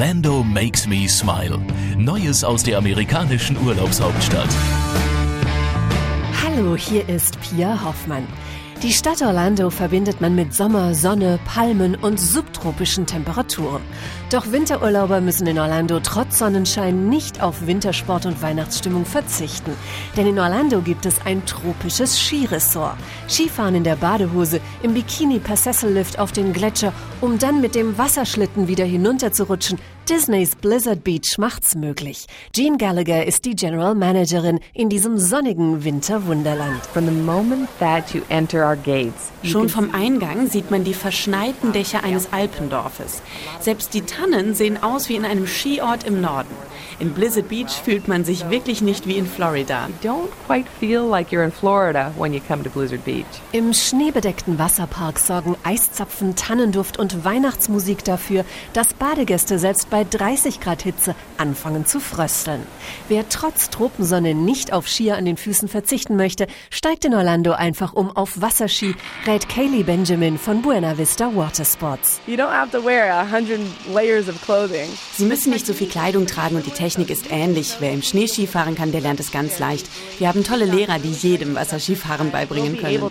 Orlando makes me smile. Neues aus der amerikanischen Urlaubshauptstadt. Hallo, hier ist Pia Hoffmann. Die Stadt Orlando verbindet man mit Sommer, Sonne, Palmen und subtropischen Temperaturen. Doch Winterurlauber müssen in Orlando trotz Sonnenschein nicht auf Wintersport und Weihnachtsstimmung verzichten. Denn in Orlando gibt es ein tropisches Skiresort. Skifahren in der Badehose, im Bikini per Sessellift auf den Gletscher, um dann mit dem Wasserschlitten wieder hinunterzurutschen, Disneys Blizzard Beach macht's möglich. Jean Gallagher ist die General Managerin in diesem sonnigen Winterwunderland. From the moment that you enter our gates, Schon vom Eingang sieht man die verschneiten Dächer eines Alpendorfes. Selbst die Tannen sehen aus wie in einem Skiort im Norden. In Blizzard Beach fühlt man sich wirklich nicht wie in Florida. don't quite feel like you're in Florida when you come to Blizzard Beach. Im schneebedeckten Wasserpark sorgen Eiszapfen, Tannenduft und Weihnachtsmusik dafür, dass Badegäste selbst bei 30 Grad Hitze anfangen zu frösteln. Wer trotz Tropensonne nicht auf Skier an den Füßen verzichten möchte, steigt in Orlando einfach um auf Wasserski, rät Kaylee Benjamin von Buena Vista Watersports. You don't have to wear a hundred layers of clothing. Sie müssen nicht so viel Kleidung tragen und die Technik ist ähnlich. Wer im Schnee Skifahren kann, der lernt es ganz leicht. Wir haben tolle Lehrer, die jedem Wasserskifahren beibringen können.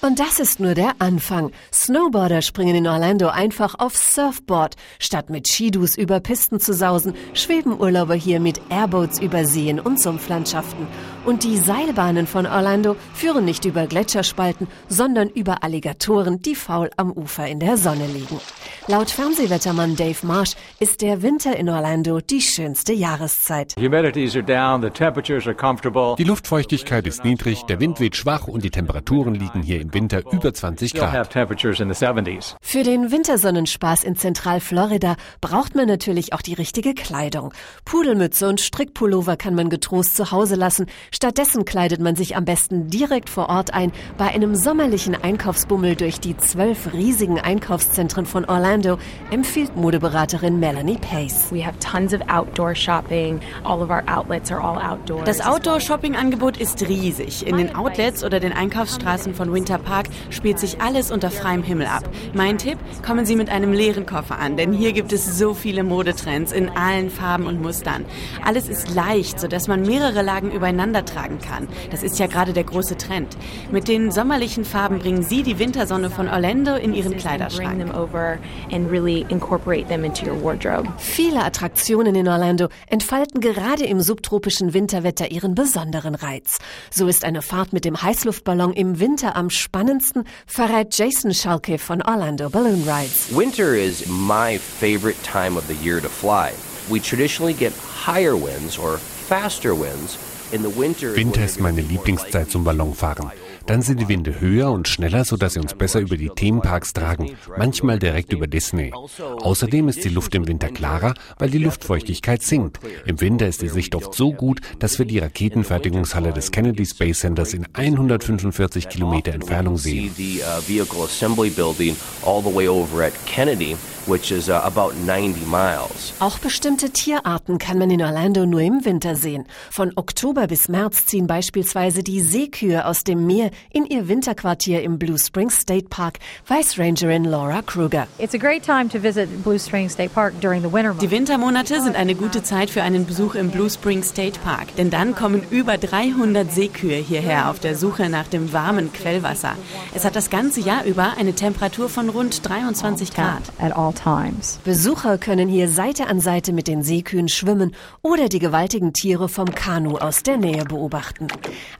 Und das ist nur der Anfang. Snowboarder springen in Orlando einfach auf Surfboard. Statt mit Skidus über Pisten zu sausen, schweben Urlauber hier mit Airboats über Seen und Sumpflandschaften. Und die Seilbahnen von Orlando führen nicht über Gletscherspalten, sondern über Alligatoren, die faul am Ufer in der Sonne liegen. Laut Fernsehwettermann Dave Marsh ist der Winter in Orlando die schönste Jahreszeit. Humidities are down, the temperatures are comfortable. Die Luftfeuchtigkeit ist niedrig, der Wind weht schwach und die Temperaturen liegen hier im Winter über 20 Still have Grad. temperatures in the 70s. Für den Wintersonnenspaß in Zentralflorida braucht man natürlich auch die richtige Kleidung. Pudelmütze und Strickpullover kann man getrost zu Hause lassen. Stattdessen kleidet man sich am besten direkt vor Ort ein bei einem sommerlichen Einkaufsbummel durch die zwölf riesigen Einkaufszentren von Orlando, empfiehlt Modeberaterin Melanie Pace. We have tons of outdoor shopping. All of our outlets are all outdoors. Das Outdoor-Shopping-Angebot ist riesig. In den Outlets oder den Einkaufsstraßen von Winter Park spielt sich alles unter freiem Himmel ab. Mein Tipp, kommen Sie mit einem leeren Koffer an, denn hier gibt es so viele Modetrends in allen Farben und Mustern. Alles ist leicht, sodass man mehrere Lagen übereinander tragen kann. Das ist ja gerade der große Trend. Mit den sommerlichen Farben bringen Sie die Wintersonne von Orlando in Ihren Kleiderschrank. them over and really incorporate them into your wardrobe. Viele Attraktionen in Orlando entfalten gerade im subtropischen Winterwetter ihren besonderen Reiz. So ist eine Fahrt mit dem Heißluftballon im Winter am spannendsten, verrät Jason Schalke von Orlando Balloon Rides. Winter is my favorite time of the year to fly. We traditionally get higher winds or faster winds. Winter ist meine Lieblingszeit zum Ballonfahren. Dann sind die Winde höher und schneller, sodass sie uns besser über die Themenparks tragen, manchmal direkt über Disney. Außerdem ist die Luft im Winter klarer, weil die Luftfeuchtigkeit sinkt. Im Winter ist die Sicht oft so gut, dass wir die Raketenfertigungshalle des Kennedy Space Centers in 145 Kilometer Entfernung sehen. uh, vehicle assembly building all the way over at Kennedy, which is uh, about 90 miles. Auch bestimmte Tierarten kann man in Orlando nur im Winter sehen. Von Oktober bis März ziehen beispielsweise die Seekühe aus dem Meer in ihr Winterquartier im Blue Springs State Park, weiß Rangerin Laura Kruger. It's a great time to visit Blue Springs State Park during the winter Die months. Wintermonate sind eine gute Zeit für einen Besuch im Blue Spring State Park, denn dann kommen über 300 Seekühe hierher auf der Suche nach dem warmen Quellwasser. Es hat das ganze Jahr über eine Temperatur von rund 23 Grad. at all times. Besucher können hier Seite an Seite mit den Seekühen schwimmen oder die gewaltigen Tiere vom Kanu aus der Nähe beobachten.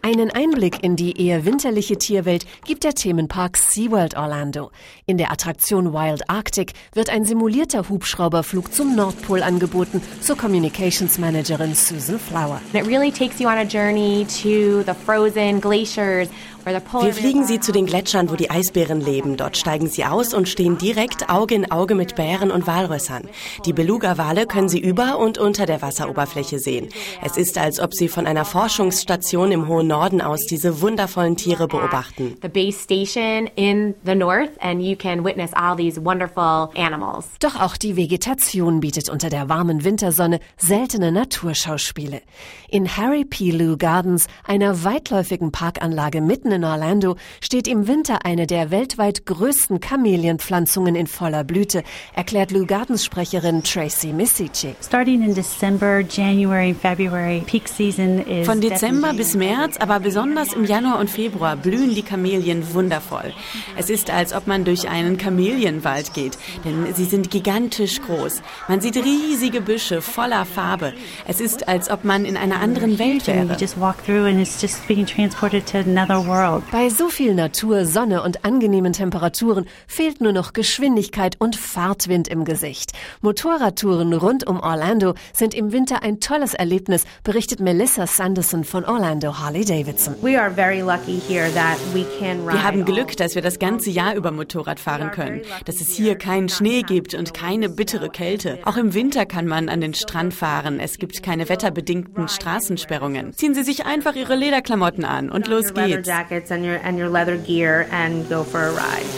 Einen Einblick in die eher winterliche Tierwelt gibt der Themenpark SeaWorld Orlando. In der Attraktion Wild Arctic wird ein simulierter Hubschrauberflug zum Nordpol angeboten, so Communications Managerin Susan Flower. And it really takes you on a journey to the frozen glaciers where the polar Wir fliegen Sie zu den Gletschern, wo die Eisbären leben. Dort steigen Sie aus und stehen direkt Auge in Auge mit Bären und Walrössern. Die Beluga-Wale können Sie über und unter der Wasseroberfläche sehen. Es ist, als ob Sie von einer Forschungsstation im hohen Norden aus diese wundervollen Tiere Tiere beobachten. The base station in the north and you can witness all these wonderful animals. Doch auch die Vegetation bietet unter der warmen Wintersonne seltene Naturschauspiele. In Harry P. Lou Gardens, einer weitläufigen Parkanlage mitten in Orlando, steht im Winter eine der weltweit größten Kamelienpflanzungen in voller Blüte, erklärt Lou Gardens Sprecherin Tracy Misici. Starting in December, January, February, peak season is Von Dezember bis März, aber besonders im Januar und Februar blühen die Kamelien wundervoll. Es ist, als ob man durch einen Kamelienwald geht, denn sie sind gigantisch groß. Man sieht riesige Büsche voller Farbe. Es ist, als ob man in einer anderen Welt wäre. You just walk through and it's just being transported to another world. Bei so viel Natur, Sonne und angenehmen Temperaturen fehlt nur noch Geschwindigkeit und Fahrtwind im Gesicht. Motorradtouren rund um Orlando sind im Winter ein tolles Erlebnis, berichtet Melissa Sanderson von Orlando Harley Davidson. We are very lucky here that we can ride Wir haben Glück, dass wir das ganze Jahr über Motorrad fahren können, dass es hier keinen Schnee gibt und keine bittere Kälte. Auch im Winter kann man an den Strand fahren. Es gibt keine wetterbedingten Straßensperrungen. Ziehen Sie sich einfach Ihre Lederklamotten an und los geht's.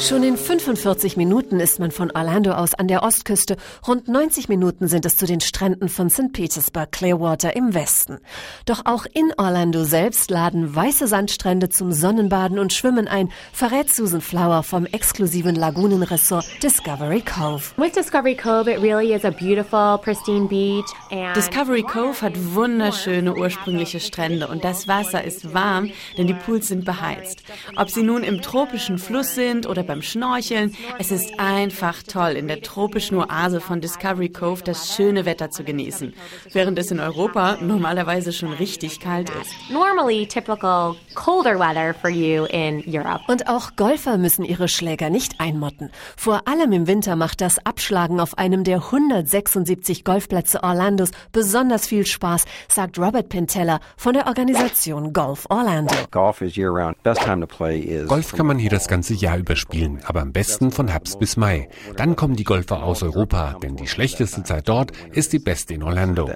Schon in 45 Minuten ist man von Orlando aus an der Ostküste. Rund 90 Minuten sind es zu den Stränden von St. Petersburg Clearwater im Westen. Doch auch in Orlando selbst laden weiße Sandstrände zum Sonnenbaden und Schwimmen ein, verrät Susan Flower vom exklusiven Lagunenressort Discovery Cove. With Discovery Cove, it really is a beautiful, pristine beach. And Discovery Cove hat wunderschöne ursprüngliche Strände und das Wasser ist warm, denn die Pools sind beheizt. Ob sie nun im tropischen Fluss sind oder beim Schnorcheln, es ist einfach toll, in der tropischen Oase von Discovery Cove das schöne Wetter zu genießen, während es in Europa normalerweise schon richtig kalt ist. normally typical colder weather for you in Europe. Und auch Golfer müssen ihre Schläger nicht einmotten. Vor allem im Winter macht das Abschlagen auf einem der 176 Golfplätze Orlandos besonders viel Spaß, sagt Robert Pintella von der Organisation Golf Orlando. Golf is year round. Best time to play is Golf kann man hier das ganze Jahr über spielen, aber am besten von Herbst bis Mai. Dann kommen die Golfer aus Europa, denn die schlechteste Zeit dort ist die beste in Orlando.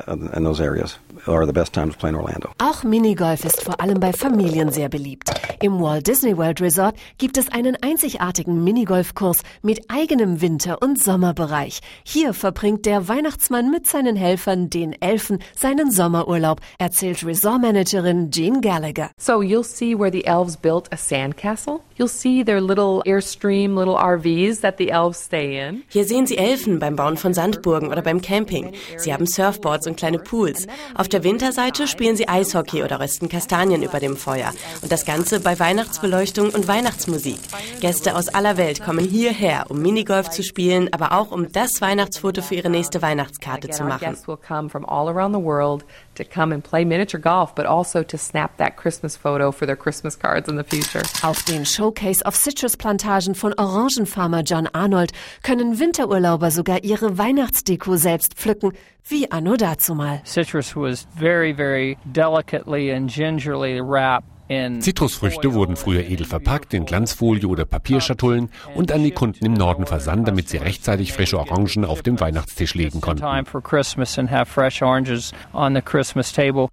Are the best times to play in Orlando. Auch Minigolf ist vor allem bei Familien sehr beliebt. Im Walt Disney World Resort gibt es einen einzigartigen Minigolfkurs mit eigenem Winter- und Sommerbereich. Hier verbringt der Weihnachtsmann mit seinen Helfern, den Elfen, seinen Sommerurlaub, erzählt Resortmanagerin Jean Gallagher. So you'll see where the elves built a sandcastle. You'll see their little Airstream little RVs that the elves stay in. Hier sehen Sie Elfen beim Bauen von Sandburgen oder beim Camping. Sie haben Surfboards und kleine Pools. Auf der Winterseite spielen sie Eishockey oder rösten Kastanien über dem Feuer. Und das Ganze bei Weihnachtsbeleuchtung und Weihnachtsmusik. Gäste aus aller Welt kommen hierher, um Minigolf zu spielen, aber auch um das Weihnachtsfoto für ihre nächste Weihnachtskarte zu machen. guests will come from all around the world to come and play miniature golf, but also to snap that Christmas photo for their Christmas cards in the future. Auf den Showcase of Citrus Plantagen von Orangenfarmer John Arnold können Winterurlauber sogar ihre Weihnachtsdeko selbst pflücken, wie anno dazumal. Citrus was very, very delicately and gingerly wrapped in Zitrusfrüchte wurden früher edel verpackt in Glanzfolie oder Papierschatullen und an die Kunden im Norden versandt, damit sie rechtzeitig frische Orangen auf dem Weihnachtstisch legen in konnten.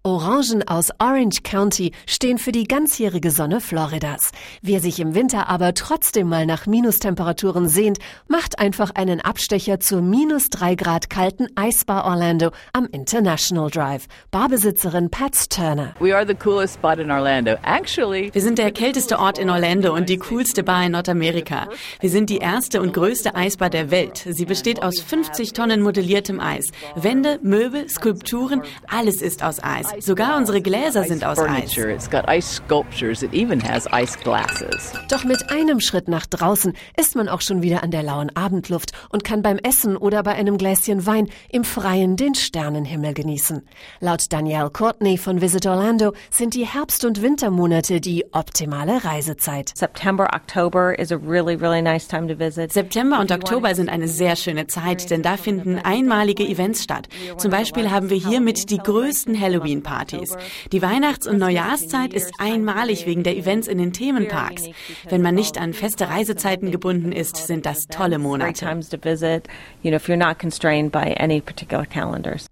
Orangen aus Orange County stehen für die ganzjährige Sonne Floridas. Wer sich im Winter aber trotzdem mal nach Minustemperaturen sehnt, macht einfach einen Abstecher zur minus drei Grad kalten Eisbar Orlando am International Drive. Barbesitzerin Pat Turner. We are the coolest spot in Orlando. Actually, Wir sind der kälteste Ort in Orlando und die coolste Bar in Nordamerika. Wir sind die erste und größte Eisbar der Welt. Sie besteht aus 50 Tonnen modelliertem Eis. Wände, Möbel, Skulpturen, alles ist aus Eis. Sogar unsere Gläser sind aus Eis. furniture. It's got ice sculptures. It even has ice glasses. Doch mit einem Schritt nach draußen ist man auch schon wieder an der lauen Abendluft und kann beim Essen oder bei einem Gläschen Wein im Freien den Sternenhimmel genießen. Laut Danielle Courtney von Visit Orlando sind die Herbst- und Wintermonate die optimale Reisezeit. September, October is a really, really nice time to visit. September und Oktober sind eine sehr schöne Zeit, denn da finden einmalige Events statt. Zum Beispiel haben wir hier mit die größten Halloween-Partys. Die Weihnachts- und Neujahrszeit ist einmalig wegen der Events in den Themenparks. Wenn man nicht an feste Reisezeiten gebunden ist, sind das tolle Monate.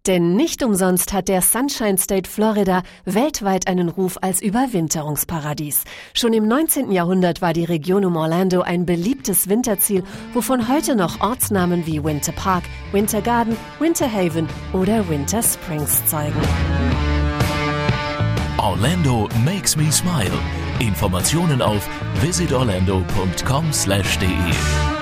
Denn nicht umsonst hat der Sunshine State Florida weltweit einen Ruf als Überwinter Überwinterungsparadies. Schon im 19. Jahrhundert war die Region um Orlando ein beliebtes Winterziel, wovon heute noch Ortsnamen wie Winter Park, Winter Garden, Winter Haven oder Winter Springs zeugen. Orlando makes me smile. Informationen auf visitorlando.com/de.